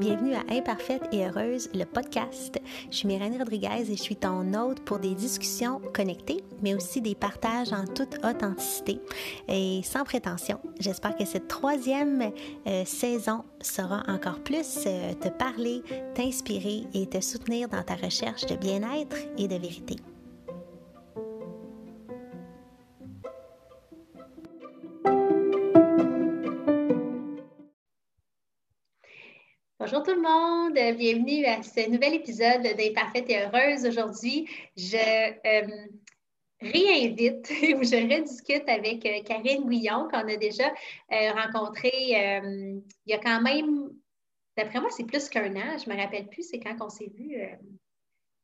Bienvenue à Imparfaite et Heureuse, le podcast. Je suis Myrène Rodriguez et je suis ton hôte pour des discussions connectées, mais aussi des partages en toute authenticité et sans prétention. J'espère que cette troisième euh, saison saura encore plus euh, te parler, t'inspirer et te soutenir dans ta recherche de bien-être et de vérité. Bienvenue à ce nouvel épisode d'Imparfaite et Heureuse. Aujourd'hui, je euh, réinvite ou je rediscute avec euh, Karine Guillon qu'on a déjà euh, rencontrée il y a quand même, d'après moi, c'est plus qu'un an, je ne me rappelle plus, c'est quand on s'est vu,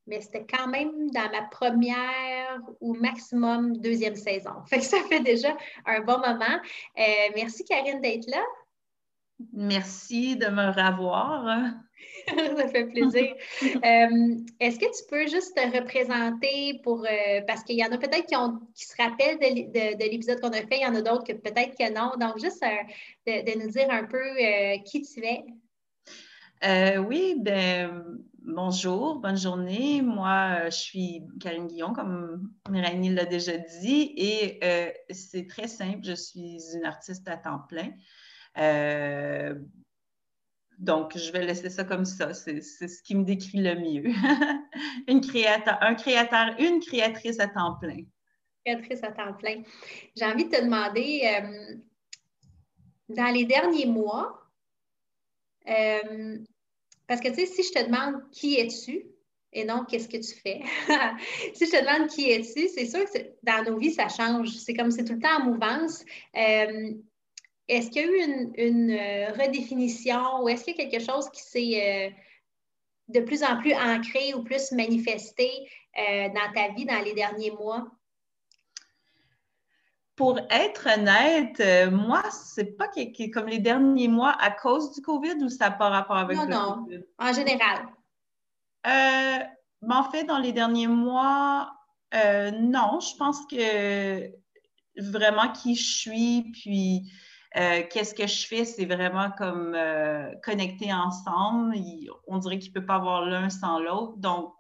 mais c'était quand même dans ma première ou maximum deuxième saison. Ça fait déjà un bon moment. merci Karine d'être là. Merci de me revoir. Ça fait plaisir. Euh, est-ce que tu peux juste te représenter pour euh, parce qu'il y en a peut-être qui, se rappellent de, l'épisode qu'on a fait, il y en a d'autres que peut-être que non. Donc, juste euh, de, nous dire un peu qui tu es. oui, ben bonjour, bonne journée. Moi, je suis Karine Guillon, comme Mélanie l'a déjà dit, et c'est très simple. Je suis une artiste à temps plein. Euh, donc, je vais laisser ça comme ça. C'est ce qui me décrit le mieux. une créateur, un créateur, une créatrice à temps plein. Créatrice à temps plein. J'ai envie de te demander, euh, dans les derniers mois, euh, parce que tu sais, si je te demande qui es-tu et non qu'est-ce que tu fais, si je te demande qui es-tu, c'est sûr que dans nos vies, ça change. C'est comme c'est tout le temps en mouvance. Est-ce qu'il y a eu une, euh, redéfinition ou est-ce qu'il y a quelque chose qui s'est euh, de plus en plus ancré ou plus manifesté euh, dans ta vie dans les derniers mois? Pour être honnête, moi, c'est pas comme les derniers mois à cause du COVID ou ça n'a pas rapport avec non, le non. COVID? En général. Ben, en fait, dans les derniers mois, non. Je pense que vraiment qui je suis, puis euh, qu'est-ce que je fais, c'est vraiment comme euh, connecter ensemble. on dirait qu'il ne peut pas avoir l'un sans l'autre. Donc,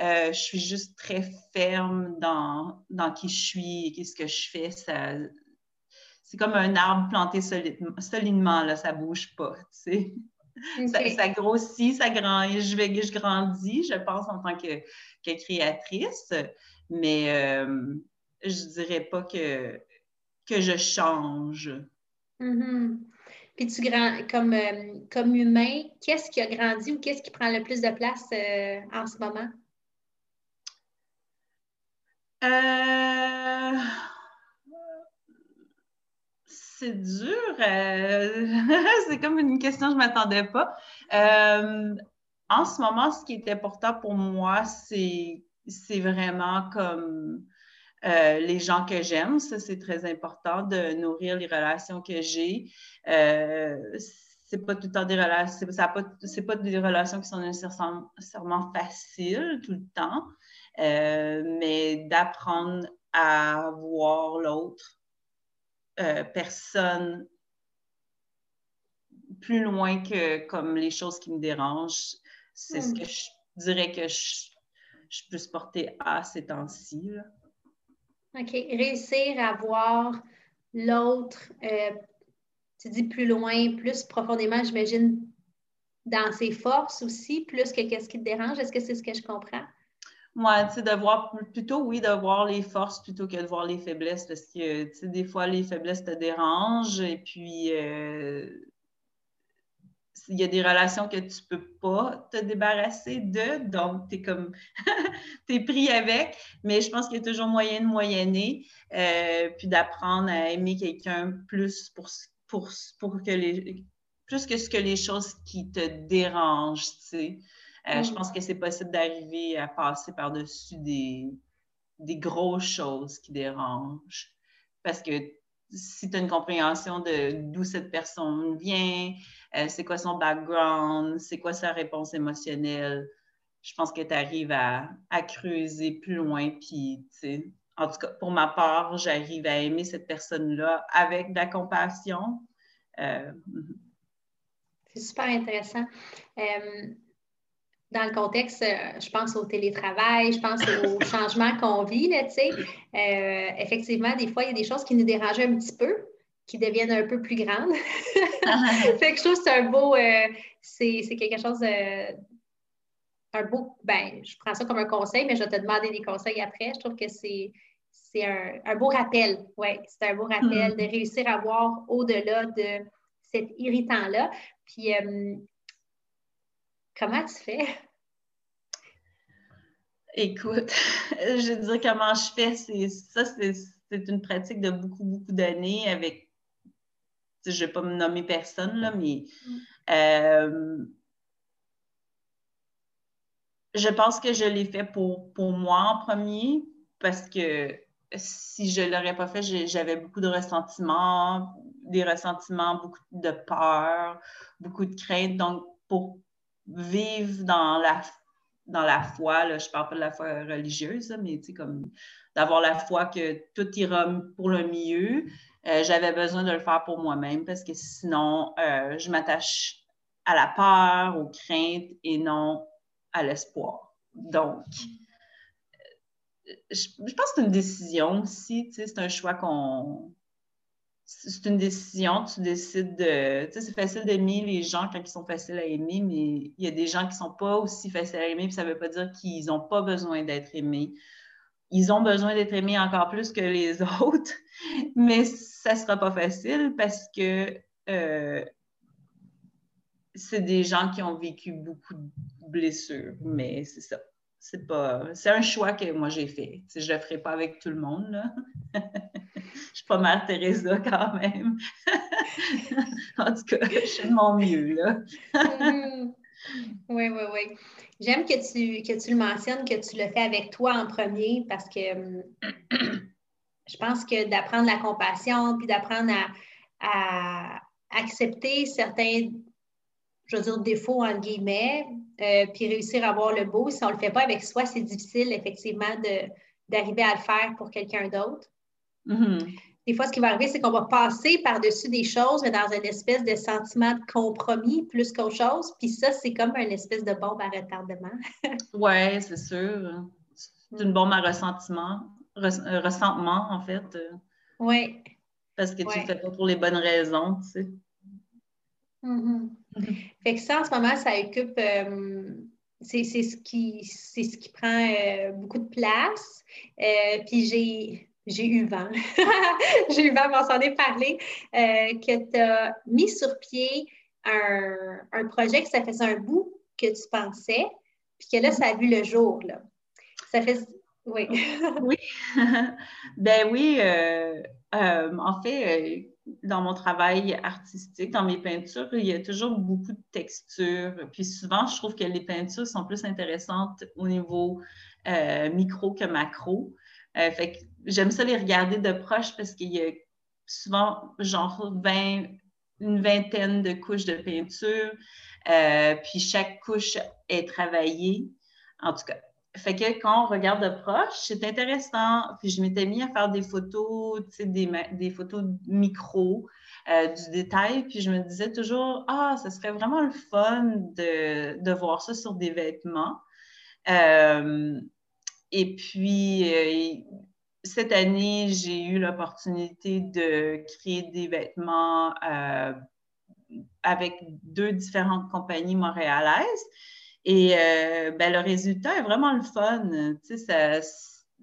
euh, je suis juste très ferme dans, dans qui je suis et qu'est-ce que je fais. c'est comme un arbre planté solidement, là, ça ne bouge pas. Tu sais. ça, grossit, ça grandit, je, vais, je grandis, je pense, en tant que, créatrice, mais je ne dirais pas que, que je change. Mm-hmm. Puis tu grand, comme, euh, comme humain, qu'est-ce qui a grandi ou qu'est-ce qui prend le plus de place euh, en ce moment? Euh, c'est dur. c'est comme une question que je ne m'attendais pas. en ce moment, ce qui est important pour moi, c'est vraiment comme euh, les gens que j'aime. Ça, c'est très important de nourrir les relations que j'ai. Euh, c'est pas tout le temps des relations, c'est pas, des relations qui sont nécessairement faciles tout le temps, euh, mais d'apprendre à voir l'autre euh, personne plus loin que comme les choses qui me dérangent. C'est ce hmm. que je dirais que je, je peux se porter à ces temps-ci. OK. Réussir à voir l'autre, euh, tu dis plus loin, plus profondément, j'imagine, dans ses forces aussi, plus que qu'est-ce qui te dérange? Est-ce que c'est ce que je comprends? Moi, tu sais, de voir plutôt, oui, de voir les forces plutôt que de voir les faiblesses, parce que, tu sais, des fois, les faiblesses te dérangent, et puis, euh, il y a des relations que tu peux pas te débarrasser de, donc tu es comme, tu es pris avec, mais je pense qu'il y a toujours moyen de moyenner, euh, puis d'apprendre à aimer quelqu'un plus pour, pour, pour que les, plus que ce que les choses qui te dérangent, tu sais. Euh, je mm. pense que c'est possible d'arriver à passer par-dessus des, des grosses choses qui dérangent. Parce que si tu as une compréhension de d'où cette personne vient, euh, c'est quoi son background, c'est quoi sa réponse émotionnelle, je pense que tu arrives à, creuser plus loin, puis en tout cas, pour ma part, j'arrive à aimer cette personne-là avec de la compassion. Euh, c'est super intéressant. Euh, dans le contexte, euh, je pense au télétravail, je pense aux changements qu'on vit, tu sais. effectivement, des fois, il y a des choses qui nous dérangent un petit peu, qui deviennent un peu plus grandes. fait que je trouve que c'est un beau, c'est quelque chose de un beau, ben, je prends ça comme un conseil, mais je vais te demander des conseils après. Je trouve que c'est, c'est un, beau rappel. Oui, c'est un beau rappel de hmm. réussir à voir au-delà de cet irritant-là. Puis, euh, comment tu fais? Écoute, je veux dire comment je fais, c'est ça, c'est, une pratique de beaucoup, beaucoup d'années avec, je ne vais pas me nommer personne, là, mais hmm. euh, je pense que je l'ai fait pour, pour moi en premier parce que si je ne l'aurais pas fait, j'avais beaucoup de ressentiments, des ressentiments, beaucoup de peur, beaucoup de crainte. Donc, pour vivre dans la, dans la foi, là, je ne parle pas de la foi religieuse, mais comme d'avoir la foi que tout ira pour le mieux, euh, j'avais besoin de le faire pour moi-même parce que sinon, euh, je m'attache à la peur, aux craintes et non à l'espoir. Donc, je, pense que c'est une décision aussi, c'est un choix qu'on. C'est une décision, tu décides de. Tu sais, c'est facile d'aimer les gens quand ils sont faciles à aimer, mais il y a des gens qui ne sont pas aussi faciles à aimer, puis ça ne veut pas dire qu'ils n'ont pas besoin d'être aimés. Ils ont besoin d'être aimés encore plus que les autres, mais ça ne sera pas facile parce que euh, c'est des gens qui ont vécu beaucoup de blessures, mais c'est ça. C'est pas. C'est un choix que moi j'ai fait. je ne le ferai pas avec tout le monde. Là. je suis pas mal Teresa quand même. en tout cas, je suis de mon mieux. Là. Oui, oui, oui. J'aime que tu, que tu le mentionnes, que tu le fais avec toi en premier parce que hum, je pense que d'apprendre la compassion, puis d'apprendre à accepter certains je dire, défaut, en guillemets, euh, puis réussir à avoir le beau. Si on ne le fait pas avec soi, c'est difficile, effectivement, d'arriver à le faire pour quelqu'un d'autre. Mm-hmm. Des fois, ce qui va arriver, c'est qu'on va passer par-dessus des choses, mais dans une espèce de sentiment de compromis plus qu'autre chose. Puis ça, c'est comme une espèce de bombe à retardement. oui, c'est sûr. C'est une bombe à ressentiment, euh, ressentement, en fait. Oui. Parce que tu ne le fais pas pour les bonnes raisons, tu sais. Mm-hmm. Fait que ça, en ce moment, ça occupe. Euh, c'est ce, qui, ce qui prend euh, beaucoup de place. Euh, puis j'ai. J'ai eu vent. j'ai eu vent, on s'en est parlé, que tu as mis sur pied un, un, projet que ça faisait un bout que tu pensais, puis que là, ça a vu le jour. Là. Ça fait. Oui. oui. ben oui. en fait, dans mon travail artistique, dans mes peintures, il y a toujours beaucoup de textures. Puis souvent, je trouve que les peintures sont plus intéressantes au niveau euh, micro que macro. Euh, fait que j'aime ça les regarder de proche parce qu'il y a souvent genre 20, une vingtaine de couches de peinture. Euh, puis chaque couche est travaillée. En tout cas, fait que quand on regarde de proche, c'est intéressant. Puis je m'étais mis à faire des photos, des, des photos micro, euh, du détail. Puis je me disais toujours, ah, ce serait vraiment le fun de, de voir ça sur des vêtements. Euh, et puis, euh, cette année, j'ai eu l'opportunité de créer des vêtements avec deux différentes compagnies montréalaises. Et euh, ben, le résultat est vraiment le fun.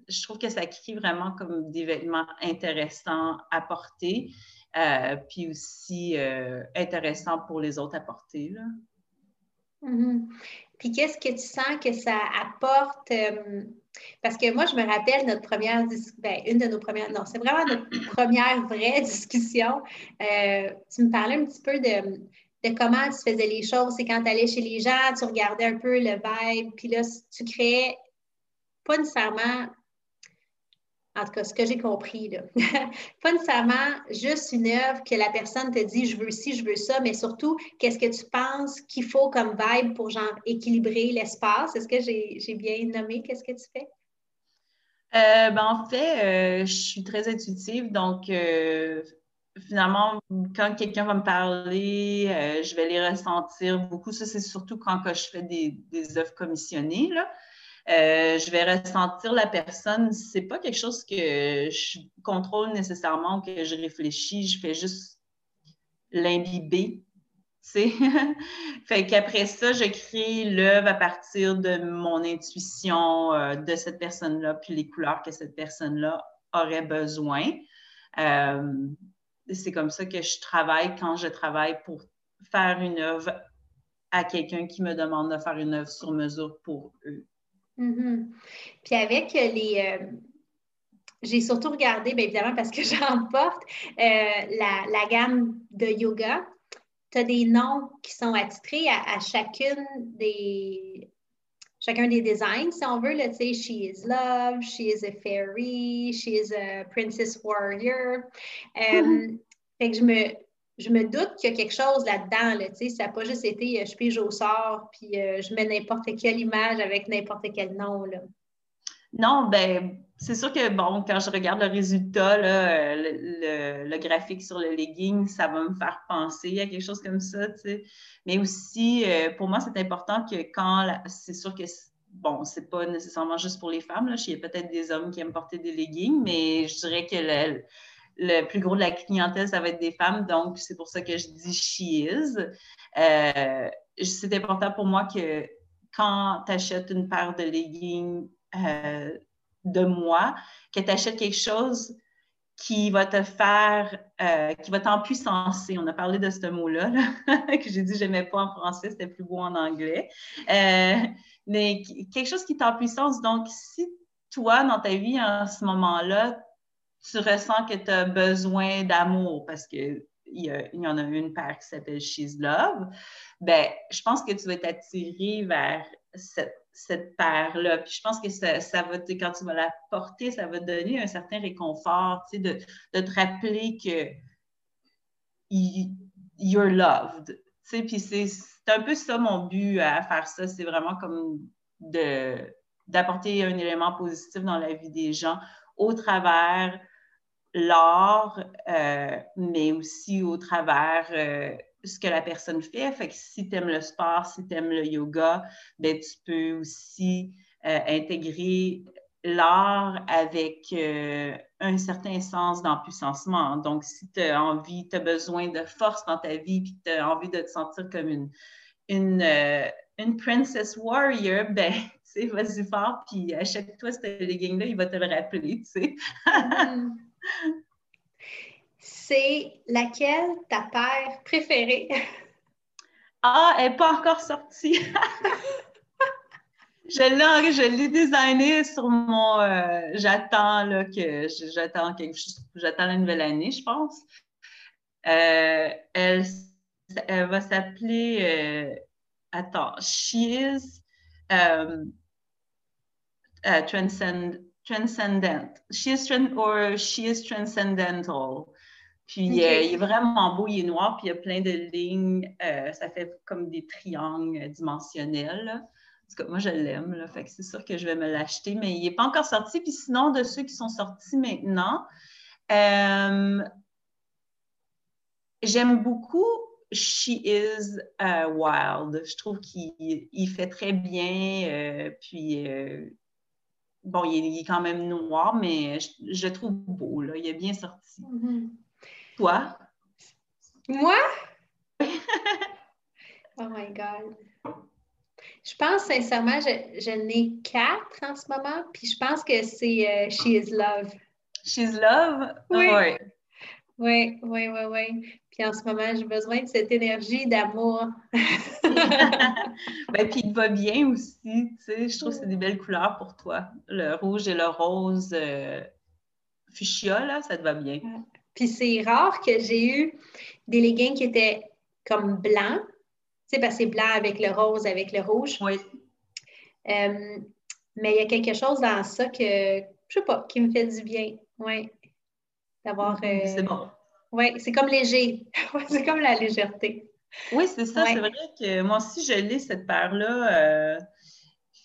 Je trouve que ça crée vraiment comme des vêtements intéressants à porter, euh, puis aussi euh, intéressants pour les autres à porter. Là. Mm-hmm. Puis qu'est-ce que tu sens que ça apporte? parce que moi, je me rappelle notre première discussion, ben, une de nos premières, non, c'est vraiment notre première vraie discussion. tu me parlais un petit peu de, comment tu faisais les choses. C'est quand tu allais chez les gens, tu regardais un peu le vibe, puis là, tu créais pas nécessairement, en tout cas, ce que j'ai compris, là, pas nécessairement juste une œuvre que la personne te dit je veux ci, je veux ça, mais surtout, qu'est-ce que tu penses qu'il faut comme vibe pour genre équilibrer l'espace? Est-ce que j'ai bien nommé qu'est-ce que tu fais? Euh, ben, en fait, euh, je suis très intuitive, donc euh, finalement, quand quelqu'un va me parler, je vais les ressentir beaucoup. Ça, c'est surtout quand je fais des, des œuvres commissionnées. Là. je vais ressentir la personne. C'est pas quelque chose que je contrôle nécessairement ou que je réfléchis. Je fais juste l'imbiber fait qu'après ça, je crée l'œuvre à partir de mon intuition euh, de cette personne-là, puis les couleurs que cette personne-là aurait besoin. Euh, c'est comme ça que je travaille quand je travaille pour faire une œuvre à quelqu'un qui me demande de faire une œuvre sur mesure pour eux. Mm-hmm. Puis avec les... Euh, j'ai surtout regardé, bien évidemment, parce que j'en porte, la, la, gamme de yoga tu as des noms qui sont attitrés à, chacune des, chacun des designs, si on veut. Là, she is love, she is a fairy, she is a princess warrior. Euh, mm-hmm. Fait que je me, je me doute qu'il y a quelque chose là-dedans. Là, ça n'a pas juste été euh, je pige au sort, puis euh, je mets n'importe quelle image avec n'importe quel nom. Là. Non, ben c'est sûr que, bon, quand je regarde le résultat, le, graphique sur le legging, ça va me faire penser à quelque chose comme ça, tu sais. Mais aussi, euh, pour moi, c'est important que quand, c'est sûr que, bon, c'est pas nécessairement juste pour les femmes, là. Il y a peut-être des hommes qui aiment porter des leggings, mais je dirais que le, plus gros de la clientèle, ça va être des femmes. Donc, c'est pour ça que je dis she is. Euh, c'est important pour moi que quand tu achètes une paire de leggings, euh, de moi, que tu achètes quelque chose qui va te faire, euh, qui va t'empuissancer. On a parlé de ce mot-là, que j'ai dit que je n'aimais pas en français, c'était plus beau en anglais. Euh, mais quelque chose qui t'empuissance. Donc, si toi, dans ta vie, en ce moment-là, tu ressens que tu as besoin d'amour parce qu'il y, y en a une paire qui s'appelle She's Love, ben, je pense que tu vas t'attirer vers cette cette paire-là. Puis je pense que ça, ça va, quand tu vas la porter, ça va te donner un certain réconfort, de, de, te rappeler que you're loved. Tu puis c'est un peu ça mon but à faire ça. C'est vraiment comme d'apporter un élément positif dans la vie des gens au travers l'art, euh, mais aussi au travers euh, ce que la personne fait. Fait que si tu aimes le sport, si tu aimes le yoga, ben, tu peux aussi euh, intégrer l'art avec euh, un certain sens d'empuissancement. Donc, si tu as envie, tu as besoin de force dans ta vie, puis tu as envie de te sentir comme une, une, euh, une princess warrior, ben, tu vas-y fort, puis achète-toi ce legging-là, il va te le rappeler, tu sais. C'est laquelle ta paire préférée? Ah, elle n'est pas encore sortie. je l'ai, je sur mon. Euh, j'attends que j'attends. J'attends la nouvelle année, je pense. Euh, elle, elle, va s'appeler. Euh, attends, She is transcendent. She is or She is transcendental. Puis euh, il est vraiment beau, il est noir, puis il y a plein de lignes. Euh, ça fait comme des triangles dimensionnels. moi, je l'aime, fait que c'est sûr que je vais me l'acheter, mais il n'est pas encore sorti. Puis sinon, de ceux qui sont sortis maintenant, euh, j'aime beaucoup She is Wild. Je trouve qu'il fait très bien. puis bon, il est, quand même noir, mais je, le trouve beau. Là. Il est bien sorti. Mm-hmm. Toi? Moi? oh my God. Je pense sincèrement, je, je n'ai quatre en ce moment, puis je pense que c'est euh, She is Love. She's Love? Oui. Oui, oui, oui, oui. Puis en ce moment, j'ai besoin de cette énergie d'amour. ben, puis il va bien aussi, tu sais. Je trouve que c'est des belles couleurs pour toi. Le rouge et le rose euh, fuchsia, là, ça te va bien. Puis c'est rare que j'ai eu des leggings qui étaient comme blancs. Tu sais, parce que c'est blanc avec le rose, avec le rouge. Oui. Euh, mais il y a quelque chose dans ça que, je sais pas, qui me fait du bien. Oui. D'avoir. c'est euh, bon. Oui, c'est comme léger. c'est comme la légèreté. Oui, c'est ça. C'est vrai que moi aussi, je lis cette paire-là. Euh,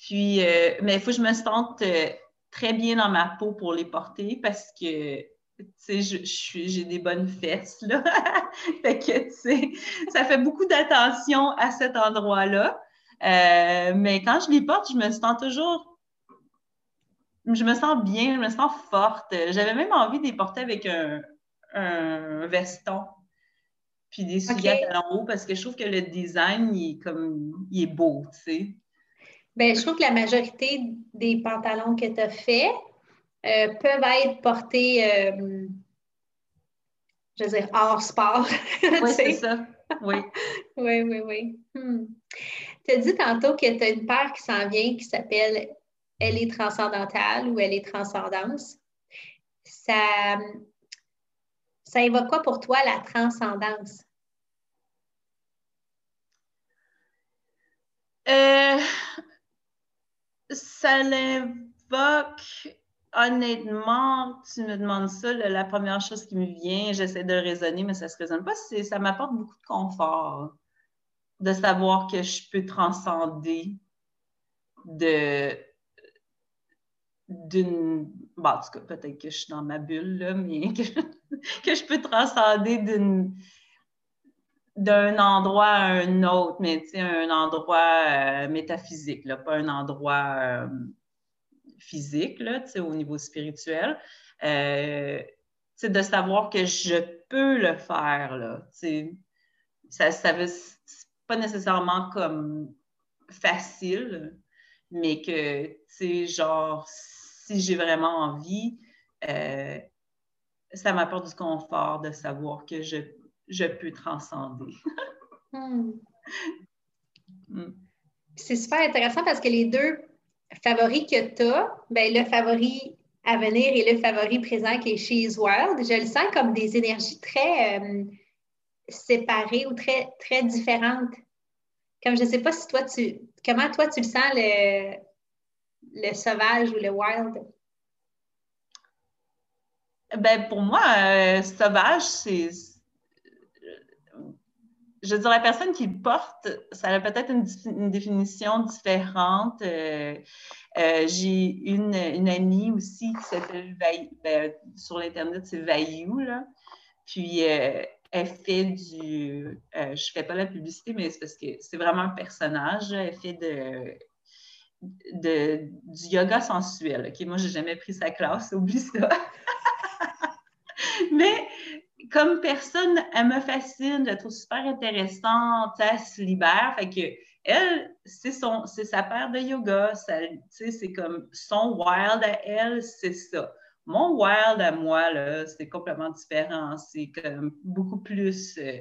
puis, mais il faut que je me sente très bien dans ma peau pour les porter parce que tu sais, j'ai des bonnes fesses, là. fait que, tu sais, ça fait beaucoup d'attention à cet endroit-là. Euh, mais quand je les porte, je me sens toujours... Je me sens bien, je me sens forte. J'avais même envie de les porter avec un, veston puis des souliers à talons hauts parce que je trouve que le design, il est, comme, il est beau, tu sais. Bien, je trouve que la majorité des pantalons que tu as faits euh, peuvent être portés, euh, je veux dire, hors sport. oui, c'est ça. Oui. oui, oui, oui. Hmm. Tu as dit tantôt que tu as une paire qui s'en vient qui s'appelle Elle est transcendantale ou Elle est transcendance. Ça, ça évoque quoi pour toi la transcendance? Euh, ça l'évoque, honnêtement, tu me demandes ça, la première chose qui me vient, j'essaie de raisonner, mais ça ne se raisonne pas, ça m'apporte beaucoup de confort de savoir que je peux transcender de d'une. Bon, en tout cas, peut-être que je suis dans ma bulle, là, mais que, je peux transcender d'un endroit à un autre, mais un endroit euh, métaphysique, pas un endroit euh, physique là, au niveau spirituel. Euh, de savoir que je peux le faire. Là, ça, ça veut pas nécessairement comme facile, mais que, tu sais, genre, si j'ai vraiment envie, euh, ça m'apporte du confort de savoir que je je peux transcender. Hmm. Hmm. C'est super intéressant parce que les deux favoris que tu as, ben, le favori à venir et le favori présent qui est She's Wild, je le sens comme des énergies très euh, séparées ou très, très différentes. Comme je ne sais pas si toi, tu. Comment toi, tu le sens, le, le sauvage ou le wild? Ben, pour moi, euh, sauvage, c'est je veux dire, la personne qui le porte, ça a peut-être une, définition différente. Euh, euh, j'ai une, amie aussi qui s'appelle ben, sur l'Internet, c'est Vaillou, là. Puis, euh, elle fait du. je fais pas la publicité, mais c'est parce que c'est vraiment un personnage. Elle fait de, de, du yoga sensuel. OK, moi, je n'ai jamais pris sa classe, oublie ça. mais comme personne, elle me fascine, je la trouve super intéressante, elle se libère. Fait que elle, c'est son, sa paire de yoga, c'est comme son wild à elle, c'est ça. Mon wild à moi, c'est complètement différent. C'est comme beaucoup plus euh,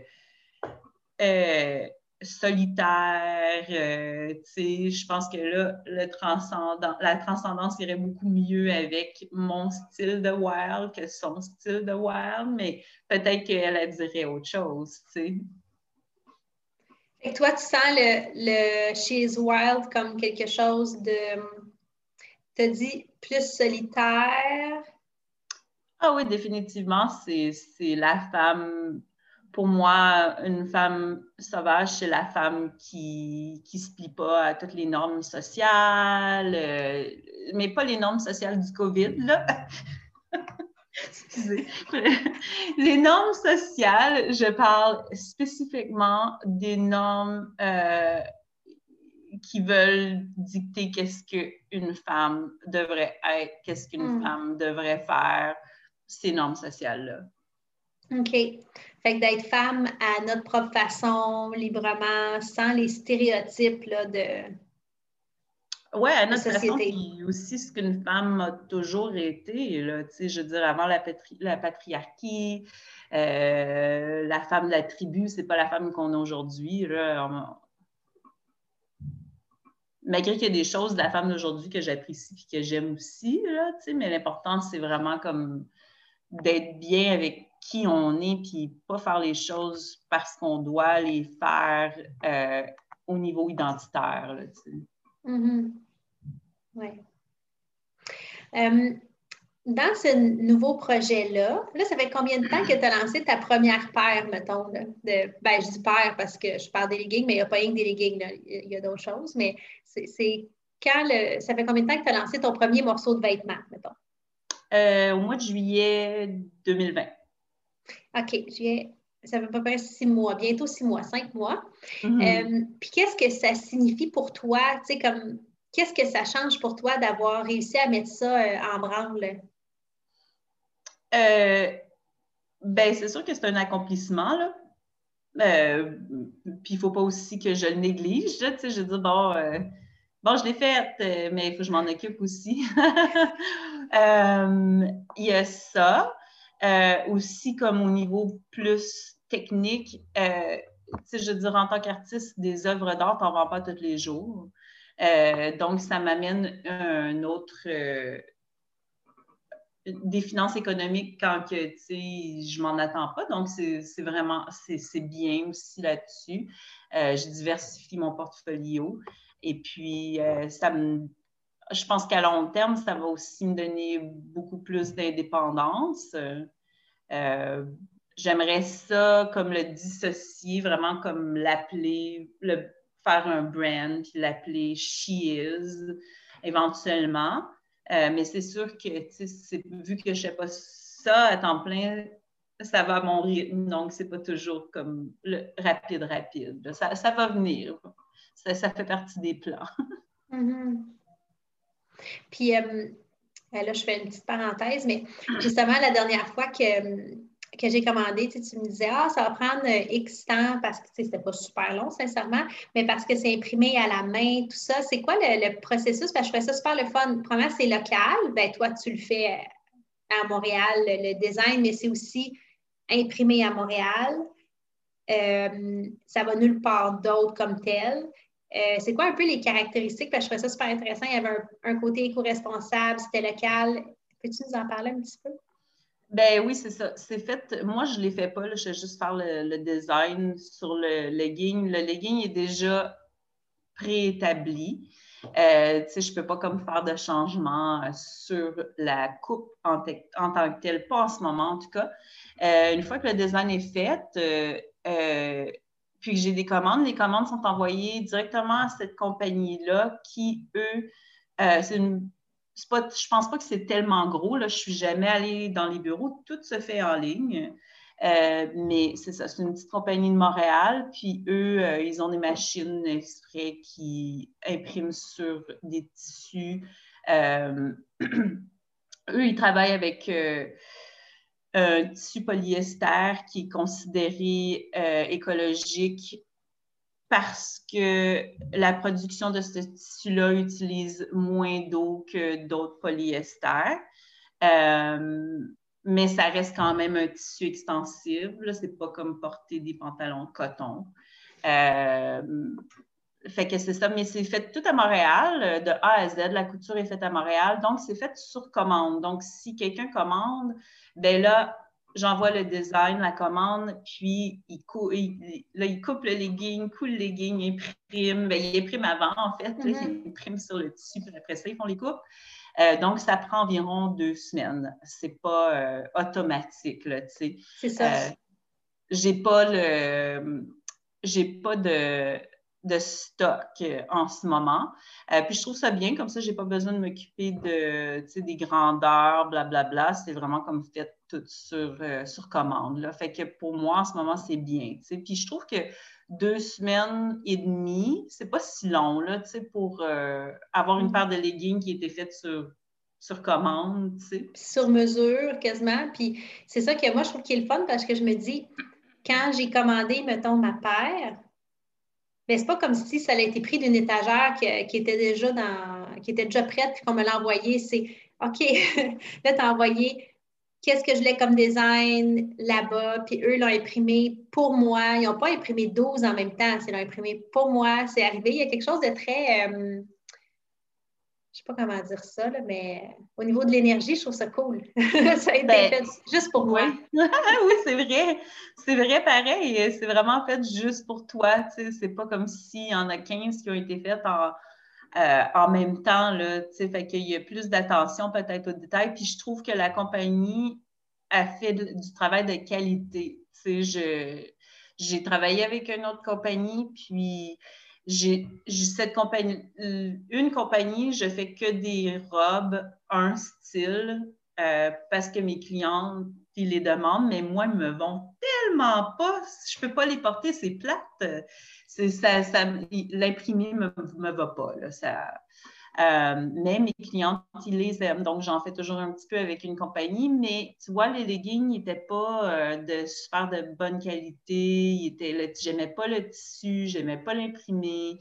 euh, solitaire. Euh, je pense que là, le transcendant, la transcendance irait beaucoup mieux avec mon style de wild que son style de wild, mais peut-être qu'elle elle dirait autre chose. Et toi, tu sens le, le She's Wild comme quelque chose de, tu dit, plus solitaire? Ah oui, définitivement, c'est la femme pour moi, une femme sauvage, c'est la femme qui ne se plie pas à toutes les normes sociales, euh, mais pas les normes sociales du COVID, là. Excusez. Les normes sociales, je parle spécifiquement des normes euh, qui veulent dicter qu'est-ce qu'une femme devrait être, qu'est-ce qu'une hmm. femme devrait faire, ces normes sociales-là. OK. Fait que d'être femme à notre propre façon, librement, sans les stéréotypes là, de. Oui, à notre façon, aussi ce qu'une femme a toujours été. Là, je veux dire, avant la, la patriarchie, euh, la femme de la tribu, c'est pas la femme qu'on a aujourd'hui. Malgré qu'il y a des choses de la femme d'aujourd'hui que j'apprécie et que j'aime aussi, là, mais l'important, c'est vraiment comme d'être bien avec qui on est, puis pas faire les choses parce qu'on doit les faire euh, au niveau identitaire. Mm-hmm. Oui. Euh, dans ce nouveau projet-là, là, ça fait combien de temps que tu as lancé ta première paire, mettons, de, ben, je dis paire parce que je parle des leggings, mais il n'y a pas rien que des leggings, il y a, d'autres choses, mais c'est quand le, ça fait combien de temps que tu as lancé ton premier morceau de vêtement, mettons? Euh, au mois de juillet 2020. OK, ça fait à peu près six mois, bientôt six mois, cinq mois. Mm-hmm. Euh, puis qu'est-ce que ça signifie pour toi, tu sais, comme, qu'est-ce que ça change pour toi d'avoir réussi à mettre ça euh, en branle? ben, c'est sûr que c'est un accomplissement, là. puis il ne faut pas aussi que je le néglige, tu sais, je dis, bon, bon, je l'ai faite, mais il faut que je m'en occupe aussi. il y a ça. Euh, aussi, comme au niveau plus technique, euh, je veux dire, en tant qu'artiste, des œuvres d'art, tu n'en vends pas tous les jours. Euh, donc, ça m'amène un autre. des finances économiques quand que, je m'en attends pas. Donc, c'est vraiment, c'est bien aussi là-dessus. je diversifie mon portfolio. Et puis, ça me je pense qu'à long terme, ça va aussi me donner beaucoup plus d'indépendance. Euh, j'aimerais ça comme le dissocier, vraiment comme l'appeler, le, faire un brand, l'appeler She Is éventuellement. Euh, mais c'est sûr que vu que je ne sais pas ça à temps plein, ça va à mon rythme, donc c'est pas toujours comme le rapide, rapide. Ça, va venir. Ça, ça, fait partie des plans. Mm-hmm. Puis euh, ben là, je fais une petite parenthèse, mais justement, la dernière fois que, que j'ai commandé, tu, me disais, ah, ça va prendre euh, X temps parce que c'était pas super long, sincèrement, mais parce que c'est imprimé à la main, tout ça. C'est quoi le, processus? Parce que je fais ça super le fun. Premièrement, c'est local. Ben, toi, tu le fais euh, à Montréal, le, design, mais c'est aussi imprimé à Montréal. ça va nulle part d'autre comme tel. Euh, c'est quoi un peu les caractéristiques? Parce que je trouvais ça super intéressant. Il y avait un, côté éco-responsable, c'était local. Peux-tu nous en parler un petit peu? Ben oui, c'est ça. C'est fait. Moi, je ne l'ai fait pas. Je vais juste faire le, design sur le legging. Le legging est déjà préétabli. Euh, je ne peux pas comme faire de changement sur la coupe en, tant que telle, pas en ce moment en tout cas. Euh, une fois que le design est fait, puis que j'ai des commandes, les commandes sont envoyées directement à cette compagnie-là qui, eux, euh, c'est une, pas, je pense pas que c'est tellement gros. Là, je suis jamais allée dans les bureaux. Tout se fait en ligne. Euh, mais c'est ça, c'est une petite compagnie de Montréal. Puis eux, euh, ils ont des machines exprès qui impriment sur des tissus. eux, ils travaillent avec un tissu polyester qui est considéré euh, écologique parce que la production de ce tissu-là utilise moins d'eau que d'autres polyesters. Euh, mais ça reste quand même un tissu extensible. C'est pas comme porter des pantalons de coton. Euh, fait que c'est ça, mais c'est fait tout à Montréal, de A à Z. La couture est faite à Montréal, donc c'est fait sur commande. Donc, si quelqu'un commande, ben là, j'envoie le design, la commande, puis il, là, il coupe le legging, coule le legging, imprime. Ben, il imprime avant, en fait. Mm-hmm. il imprime sur le tissu, puis après ça, ils font les coupes. Euh, donc, ça prend environ deux semaines. C'est pas euh, automatique, là, tu sais. C'est ça. Euh, j'ai pas le... J'ai pas de de stock euh, en ce moment. Euh, puis je trouve ça bien, comme ça, je n'ai pas besoin de m'occuper de, des grandeurs, blablabla. C'est vraiment comme fait tout sur, euh, sur commande. Là. Fait que pour moi, en ce moment, c'est bien. Puis je trouve que deux semaines et demie, c'est pas si long là, pour avoir une mm-hmm. paire de leggings qui était faite sur sur commande, tu sais. Sur mesure, quasiment. Puis c'est ça que moi, je trouve qui est le fun parce que je me dis, quand j'ai commandé, mettons, ma paire, mais c'est pas comme si ça a été pris d'une étagère qui, était déjà dans, qui était déjà prête puis qu'on me l'a envoyé. C'est OK, là, tu as envoyé qu'est-ce que je l'ai comme design là-bas, puis eux l'ont imprimé pour moi. Ils n'ont pas imprimé 12 en même temps, c'est l'ont imprimé pour moi. C'est arrivé. Il y a quelque chose de très. Euh, je sais pas comment dire ça, mais au niveau de l'énergie, je trouve ça cool. ça a été ben, fait juste pour moi. oui, c'est vrai. C'est vrai pareil. C'est vraiment fait juste pour toi. C'est pas comme s'il y en a 15 qui ont été faites en, euh, en même temps. Là, fait qu'il y a plus d'attention peut-être aux détails. Puis je trouve que la compagnie a fait du travail de qualité. J'ai travaillé avec une autre compagnie, puis j'ai cette compagnie, une compagnie, je fais que des robes, un style, euh, parce que mes clients ils les demandent, mais moi, ils me vont tellement pas. Je peux pas les porter, c'est plate. Ça, ça, L'imprimé ne me, me, va pas. Là, ça, euh, mais mes clientes, ils les aiment. Donc, j'en fais toujours un petit peu avec une compagnie. Mais tu vois, les leggings n'étaient pas euh, de super de bonne qualité. J'aimais pas le tissu, j'aimais pas l'imprimé.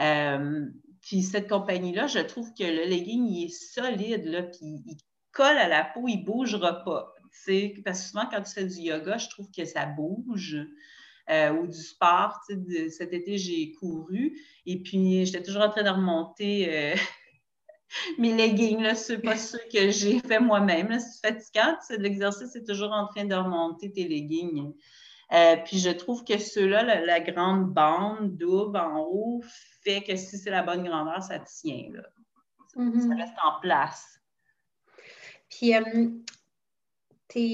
Euh, puis cette compagnie-là, je trouve que le legging, il est solide, là, puis il colle à la peau, il ne bougera pas. Parce que souvent, quand tu fais du yoga, je trouve que ça bouge. Euh, ou du sport. cet été, j'ai couru et puis j'étais toujours en train de remonter euh, mes leggings. Ce n'est pas ceux que j'ai fait moi-même. C'est fatigant. L'exercice, c'est toujours en train de remonter tes leggings. Euh, puis je trouve que ceux-là, la, grande bande double en haut, fait que si c'est la bonne grandeur, ça tient. Ça, mm-hmm. reste en place. Puis,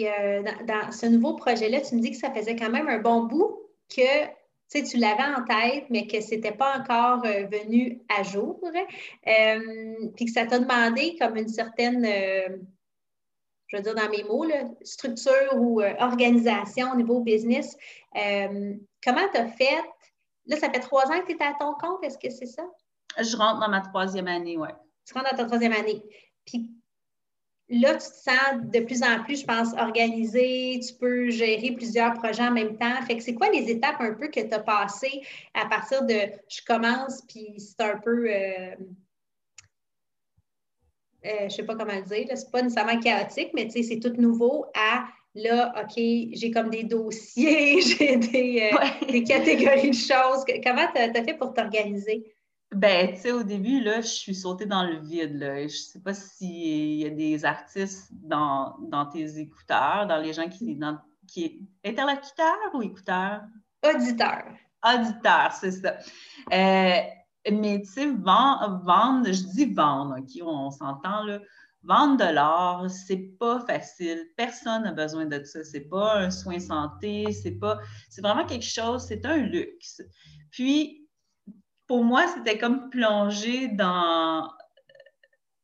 dans, ce nouveau projet-là, tu me dis que ça faisait quand même un bon bout que tu l'avais en tête, mais que ce n'était pas encore euh, venu à jour, euh, puis que ça t'a demandé comme une certaine, euh, je veux dire dans mes mots, structure ou organisation au niveau business. comment tu as fait? Là, ça fait trois ans que tu es à ton compte, est-ce que c'est ça? Je rentre dans ma troisième année, oui. Tu rentres dans ta troisième année. Puis là, tu te sens de plus en plus, je pense, organisé, tu peux gérer plusieurs projets en même temps. Fait que c'est quoi les étapes un peu que tu as passées à partir de je commence, puis c'est un peu. Euh, euh, je ne sais pas comment le dire, c'est pas nécessairement chaotique, mais c'est tout nouveau à là, OK, j'ai comme des dossiers, j'ai des, euh, des, catégories de choses. Comment tu as fait pour t'organiser? Ben, tu sais, au début, là, je suis sautée dans le vide. Là. Je sais pas s'il y a des artistes dans, dans, tes écouteurs, dans les gens qui. Dans, qui interlocuteurs ou écouteurs? Auditeurs. Auditeurs, c'est ça. Euh, mais tu sais, vendre, je dis vendre, OK, on, s'entend là. Vendre de l'art, c'est pas facile. Personne n'a besoin de ça. C'est pas un soin santé, c'est pas. C'est vraiment quelque chose, c'est un luxe. Puis, pour moi, c'était comme plonger dans,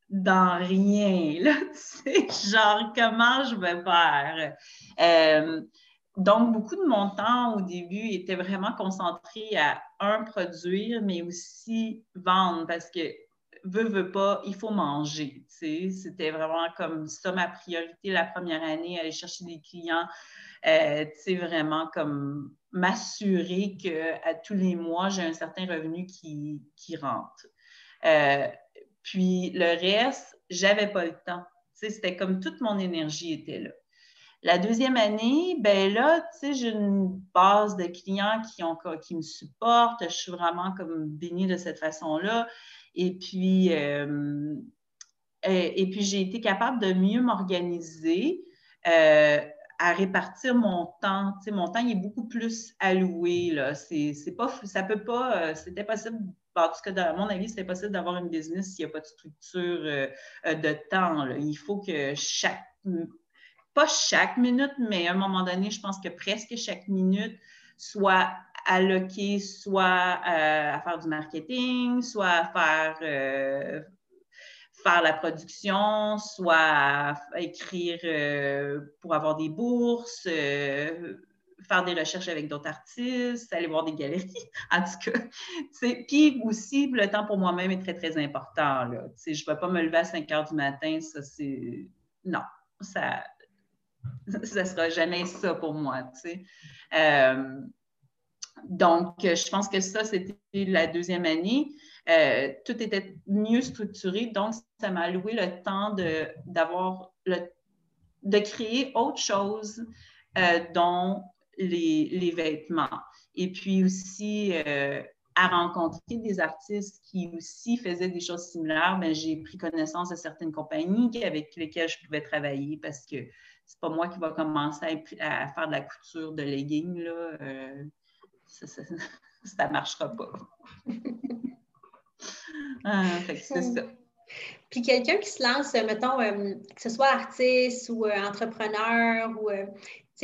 dans rien, là, tu sais, genre comment je vais faire? Euh, donc, beaucoup de mon temps au début était vraiment concentré à, un, produire, mais aussi vendre, parce que, veut, veut pas, il faut manger, tu sais. C'était vraiment comme ça ma priorité la première année, aller chercher des clients, euh, tu sais, vraiment comme m'assurer qu'à tous les mois, j'ai un certain revenu qui, rentre. Euh, puis le reste, j'avais pas le temps. C'était comme toute mon énergie était là. La deuxième année, ben là, tu sais, j'ai une base de clients qui, ont, qui me supportent. Je suis vraiment comme bénie de cette façon-là. Et puis, euh, et, puis j'ai été capable de mieux m'organiser. Euh, à répartir mon temps. Tu mon temps il est beaucoup plus alloué. Là. C'est, pas, ça peut pas, euh, c'était possible, en tout cas, à mon avis, c'était possible d'avoir une business s'il n'y a pas de structure euh, euh, de temps. Il faut que chaque, pas chaque minute, mais à un moment donné, je pense que presque chaque minute soit alloquée soit à faire du marketing, soit à faire faire la production, soit écrire euh, pour avoir des bourses, euh, faire des recherches avec d'autres artistes, aller voir des galeries, en tout cas. Puis aussi, le temps pour moi-même est très, très important. Là. Je ne vais pas me lever à 5 heures du matin, ça c'est... Non, ça ne sera jamais ça pour moi. Euh, donc, je pense que ça, c'était la deuxième année. Euh, tout était mieux structuré. Donc, ça m'a alloué le temps de, d'avoir de créer autre chose euh, dont les, vêtements. Et puis aussi, euh, à rencontrer des artistes qui aussi faisaient des choses similaires, ben, j'ai pris connaissance de certaines compagnies avec lesquelles je pouvais travailler parce que c'est pas moi qui va commencer à, faire de la couture de leggings. Là. ça ne marchera pas. Ah, c'est ça. Puis quelqu'un qui se lance, mettons, euh, que ce soit artiste ou euh, entrepreneur, ou, euh,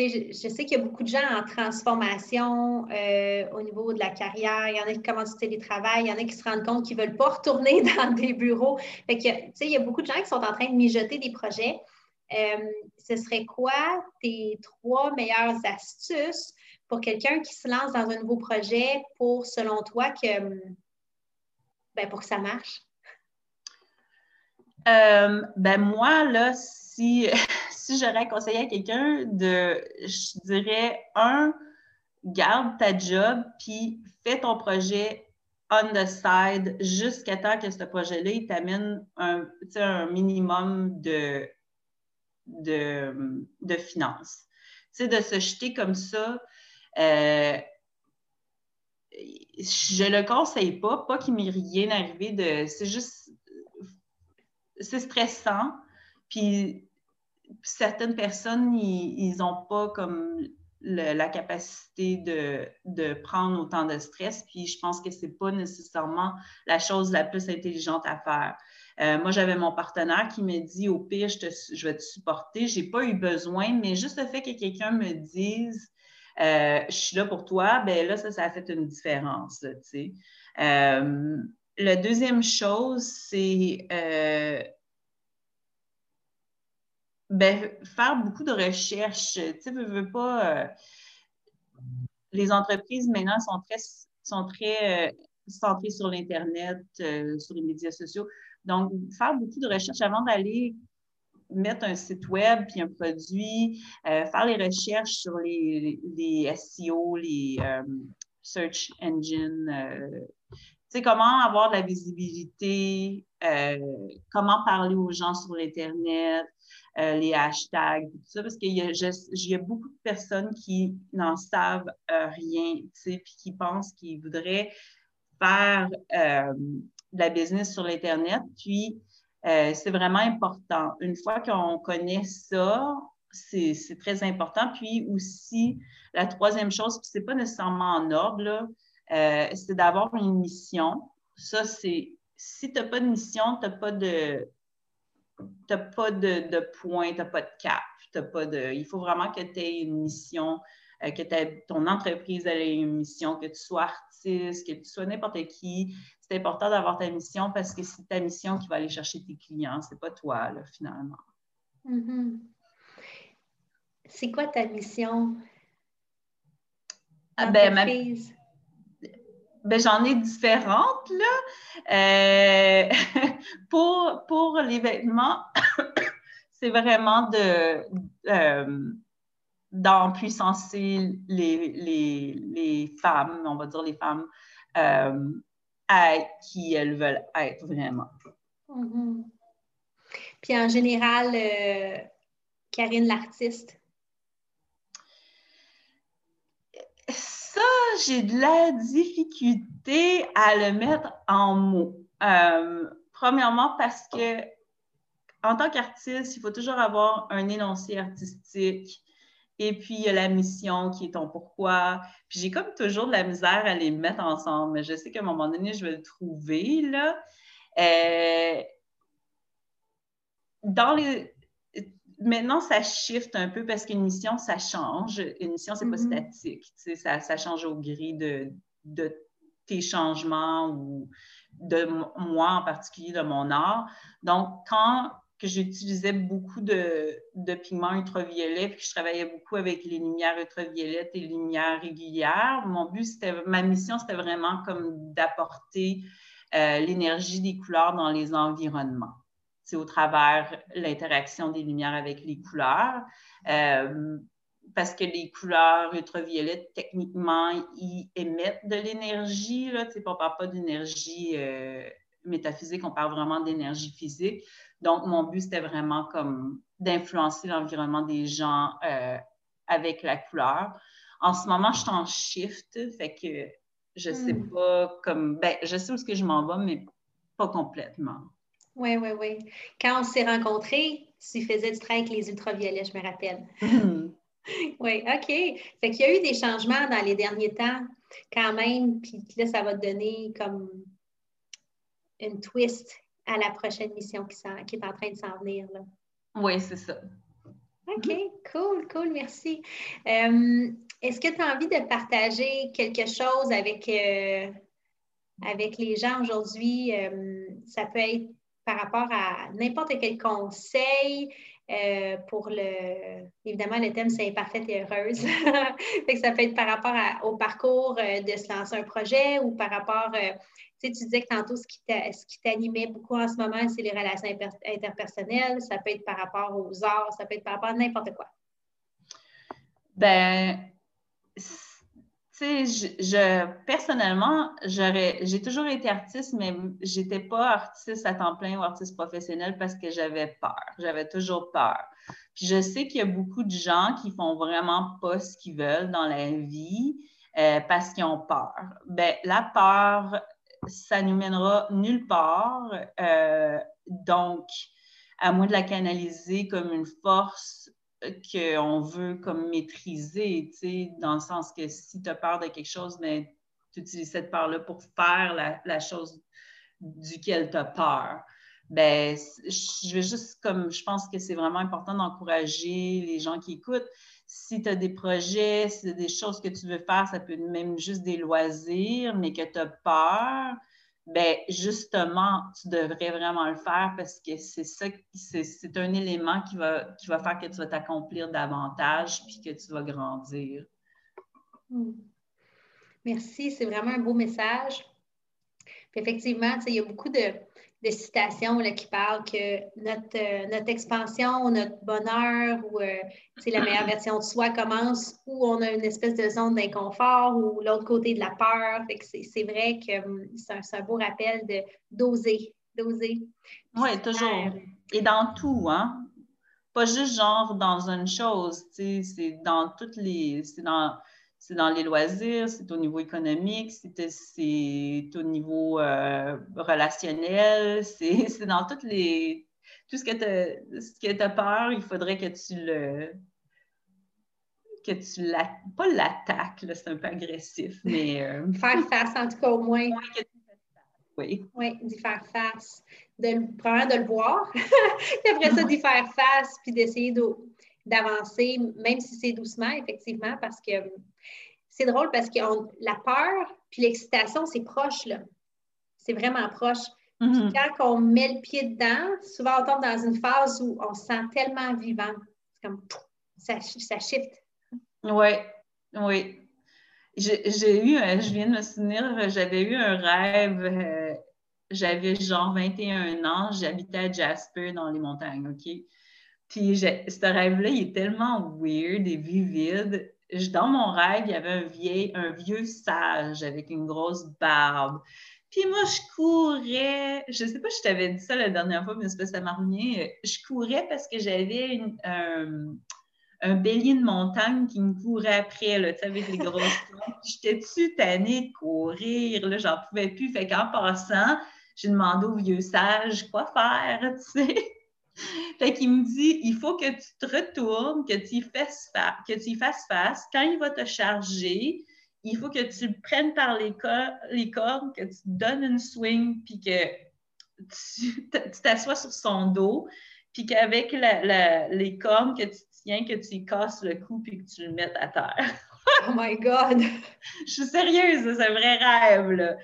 je, je, sais qu'il y a beaucoup de gens en transformation euh, au niveau de la carrière. Il y en a qui commencent du télétravail, il y en a qui se rendent compte qu'ils ne veulent pas retourner dans des bureaux. Fait que, il y a beaucoup de gens qui sont en train de mijoter des projets. Euh, ce serait quoi tes trois meilleures astuces pour quelqu'un qui se lance dans un nouveau projet pour, selon toi, que, ben, pour que ça marche? Euh, ben moi, là, si, si j'aurais conseillé à quelqu'un de, je dirais, un, garde ta job, puis fais ton projet on the side jusqu'à temps que ce projet-là, t'amène un, un minimum de, de, de finances. De se jeter comme ça, euh, je le conseille pas, pas qu'il m'ait rien arrivé de. C'est juste. C'est stressant. Puis certaines personnes, ils n'ont pas comme la capacité de, de, prendre autant de stress. Puis je pense que ce n'est pas nécessairement la chose la plus intelligente à faire. Euh, moi, j'avais mon partenaire qui me dit au pire, je, je vais te supporter. Je n'ai pas eu besoin, mais juste le fait que quelqu'un me dise euh, je suis là pour toi, ben là, ça, ça a fait une différence. tu sais. Euh, la deuxième chose, c'est ben, faire beaucoup de recherches. Tu sais, veux, pas. les entreprises maintenant sont très, sont très centrées sur l'Internet, sur les médias sociaux. Donc, faire beaucoup de recherches avant d'aller mettre un site web puis un produit, euh, faire les recherches sur les, les SEO, les euh, search engine, euh, comment avoir de la visibilité, comment parler aux gens sur l'Internet, les hashtags, tout ça, parce qu'il y, y, a beaucoup de personnes qui n'en savent rien, puis qui pensent qu'ils voudraient faire de la business sur l'Internet, puis euh, c'est vraiment important. Une fois qu'on connaît ça, c'est très important. Puis aussi, la troisième chose, puis c'est pas nécessairement en ordre, euh, c'est d'avoir une mission. Ça, c'est si tu n'as pas de mission, tu n'as pas de pas de, de point, tu n'as pas de cap. pas de, il faut vraiment que tu aies une mission, euh, que ton entreprise ait une mission, que tu sois artiste, que tu sois n'importe qui c'est important d'avoir ta mission parce que c'est ta mission qui va aller chercher tes clients, c'est pas toi, là, finalement. Mm-hmm. C'est quoi ta mission? Ah, ben, ben, j'en ai différentes, là. Euh, pour, pour les vêtements, c'est vraiment de, euh, d'empuissancer les, les, les, femmes, on va dire les femmes euh, à qui elles veulent être vraiment. Mm-hmm. Puis en général, euh, Karine l'artiste? Ça, j'ai de la difficulté à le mettre en mots. Euh, premièrement, parce que en tant qu'artiste, il faut toujours avoir un énoncé artistique et puis, il y a la mission qui est ton pourquoi. Puis, j'ai comme toujours de la misère à les mettre ensemble. Mais je sais qu'à un moment donné, je vais le trouver, là. Euh, dans les... Maintenant, ça shift un peu parce qu'une mission, ça change. Une mission, c'est pas mm-hmm. statique. Ça, ça, change au gré de, de tes changements ou de moi en particulier, de mon art. Donc, quand que j'utilisais beaucoup de, pigments ultraviolets, puis que je travaillais beaucoup avec les lumières ultraviolettes et les lumières régulières. Mon but, c'était, ma mission, c'était vraiment comme d'apporter euh, l'énergie des couleurs dans les environnements. C'est au travers l'interaction des lumières avec les couleurs. Euh, parce que les couleurs ultraviolettes, techniquement, ils émettent de l'énergie. Là, on ne parle pas d'énergie euh, métaphysique, on parle vraiment d'énergie physique. Donc, mon but, c'était vraiment comme d'influencer l'environnement des gens euh, avec la couleur. En ce moment, je suis en shift, fait que je sais hmm. pas comme. Ben, je sais où est-ce que je m'en vais, mais pas complètement. Oui, oui, oui. Quand on s'est rencontrés, tu faisais du travail avec les ultraviolets, je me rappelle. oui, OK. Fait qu'il y a eu des changements dans les derniers temps, quand même, puis là, ça va te donner comme une twist à la prochaine mission qui, qui est en train de s'en venir. Oui, c'est ça. OK, cool, cool, merci. Euh, est-ce que tu as envie de partager quelque chose avec, euh, avec les gens aujourd'hui? Euh, ça peut être par rapport à n'importe quel conseil. pour le. Évidemment, le thème, c'est imparfaite et heureuse. ça peut être par rapport au parcours de se lancer un projet ou par rapport tu, disais que tantôt, ce qui t'animait beaucoup en ce moment, c'est les relations interpersonnelles. Ça peut être par rapport aux arts, ça peut être par rapport à n'importe quoi. Ben, tu sais, je, personnellement, j'ai toujours été artiste, mais j'étais pas artiste à temps plein ou artiste professionnel parce que j'avais peur. J'avais toujours peur. Puis je sais qu'il y a beaucoup de gens qui font vraiment pas ce qu'ils veulent dans la vie euh, parce qu'ils ont peur. Ben, la peur, ça nous mènera nulle part. Euh, donc, à moins de la canaliser comme une force qu'on veut comme maîtriser, dans le sens que si tu as peur de quelque chose, mais ben, tu utilises cette peur-là pour faire la, chose duquel tu as peur. Ben, je juste comme, je pense que c'est vraiment important d'encourager les gens qui écoutent si tu as des projets, si as des choses que tu veux faire, ça peut être même juste des loisirs, mais que tu as peur, ben justement, tu devrais vraiment le faire parce que c'est ça, c'est un élément qui va, faire que tu vas t'accomplir davantage puis que tu vas grandir. Hmm. Merci, c'est vraiment un beau message. effectivement, il y a beaucoup de, des citations là, qui parlent que notre, euh, notre expansion, notre bonheur ou euh, la meilleure version de soi commence où on a une espèce de zone d'inconfort ou l'autre côté de la peur. c'est vrai que hum, c'est un, beau rappel de d'oser, d'oser. Oui, toujours. Et dans tout, hein? Pas juste genre dans une chose, c'est dans toutes les. C'est dans c'est dans les loisirs, c'est au niveau économique, c'est au niveau euh, relationnel, c'est dans toutes les. Tout ce que tu as peur, il faudrait que tu le. que tu la, pas l'attaques, c'est un peu agressif, mais. Euh, faire face, en tout cas, au moins. Oui. Oui, d'y faire face. De, probablement de le voir, puis après ça, d'y faire face, puis d'essayer d'avancer, même si c'est doucement, effectivement, parce que c'est drôle parce que la peur puis l'excitation, c'est proche, là. C'est vraiment proche. Mm-hmm. quand on met le pied dedans, souvent on tombe dans une phase où on se sent tellement vivant. C'est comme ça, ça shift. Oui, oui. J'ai eu, je viens de me souvenir, j'avais eu un rêve, euh, j'avais genre 21 ans, j'habitais à Jasper dans les montagnes, OK? Puis ce rêve-là, il est tellement weird et vivide dans mon rêve, il y avait un, vieil, un vieux sage avec une grosse barbe. Puis moi, je courais, je ne sais pas si je t'avais dit ça la dernière fois, mais ça m'a. Je courais parce que j'avais un, bélier de montagne qui me courait après, là, avec les grosses J'étais-tu tannée de courir, là, j'en pouvais plus. Fait qu'en passant, j'ai demandé au vieux sage quoi faire, tu sais. Fait qu'il me dit, il faut que tu te retournes, que tu y fasses, que tu y fasses face. Quand il va te charger, il faut que tu le prennes par les, les cordes, que tu donnes une swing, puis que tu t'assois sur son dos, puis qu'avec les cordes que tu tiens, que tu y casses le cou, puis que tu le mettes à terre. oh my God! Je suis sérieuse, c'est un vrai rêve, là.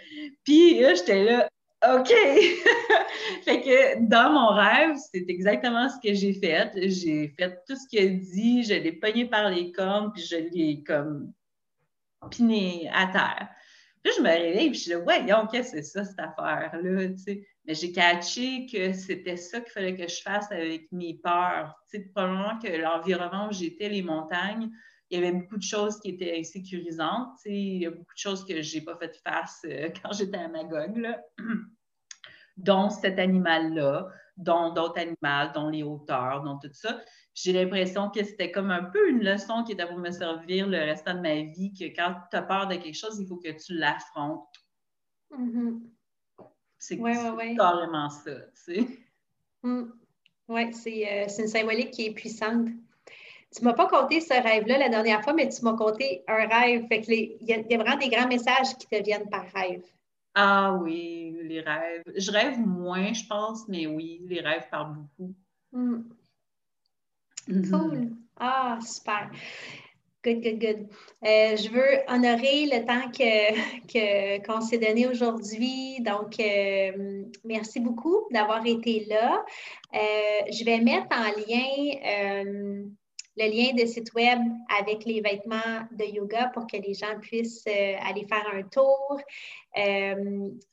Puis là, j'étais là, OK! fait que dans mon rêve, c'est exactement ce que j'ai fait. J'ai fait tout ce qu'il a dit, je l'ai pogné par les cornes, puis je l'ai comme piné à terre. Puis je me réveille, puis je dis, qu'est-ce que c'est ça, cette affaire-là, Mais j'ai catché que c'était ça qu'il fallait que je fasse avec mes peurs. Tu probablement que l'environnement où j'étais, les montagnes, il y avait beaucoup de choses qui étaient insécurisantes. Il y a beaucoup de choses que je n'ai pas fait face euh, quand j'étais à Magog, là. dont cet animal-là, dont d'autres animaux, dont les hauteurs, dont tout ça. J'ai l'impression que c'était comme un peu une leçon qui était pour me servir le restant de ma vie, que quand tu as peur de quelque chose, il faut que tu l'affrontes. Mm-hmm. C'est carrément ça, tu sais. Mm. Oui, euh, c'est une symbolique qui est puissante. Tu ne m'as pas conté ce rêve-là la dernière fois, mais tu m'as conté un rêve. Fait il y, a vraiment des grands messages qui te viennent par rêve. Ah oui, les rêves. Je rêve moins, je pense, mais oui, les rêves parlent beaucoup. Hmm. Mhm. Cool. Ah, super. Good, good, good. Euh, je veux honorer le temps que, qu'on s'est donné aujourd'hui. Donc, euh, merci beaucoup d'avoir été là. Euh, je vais mettre en lien le lien de site web avec les vêtements de yoga pour que les gens puissent aller faire un tour.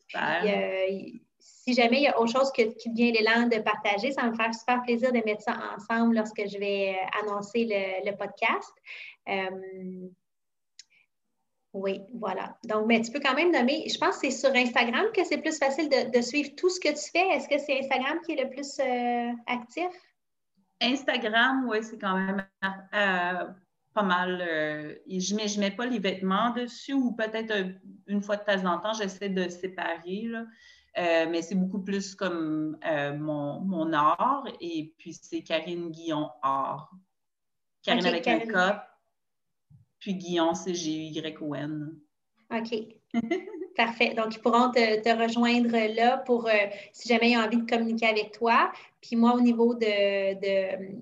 Puis, si jamais il y a autre chose qui vient l'élan de partager, ça va me faire super plaisir de mettre ça ensemble lorsque je vais annoncer le, podcast. Euh, oui, voilà. Donc, mais tu peux quand même nommer, je pense que c'est sur Instagram que c'est plus facile de, suivre tout ce que tu fais. Est-ce que c'est Instagram qui est le plus euh, actif? Instagram, oui, c'est quand même euh, pas mal. je ne mets, pas les vêtements dessus ou peut-être une fois de temps en temps, j'essaie de séparer. Là. Euh, mais c'est beaucoup plus comme euh, mon, mon, art. Et puis, c'est Karine Guillon Art. Karine avec un K. Puis Guillon, c'est G-Y-O-N. OK. Parfait. Donc, ils pourront te, te rejoindre là pour euh, si jamais ils ont envie de communiquer avec toi. Puis moi, au niveau de, de,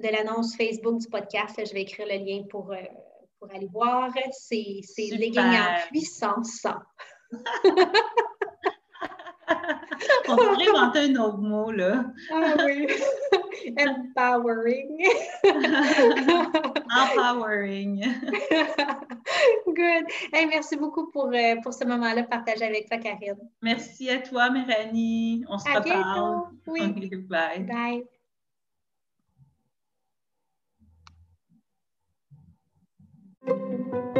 de l'annonce Facebook du podcast, je vais écrire le lien pour, pour aller voir. C'est leggings en puissance. On pourrait inventer un autre mot, là. ah oui. Empowering. Empowering. Good. Merci beaucoup pour, euh, pour ce moment-là partagé avec toi, Karine. Merci à toi, Mélanie. On se à reparle. Bye. Bye.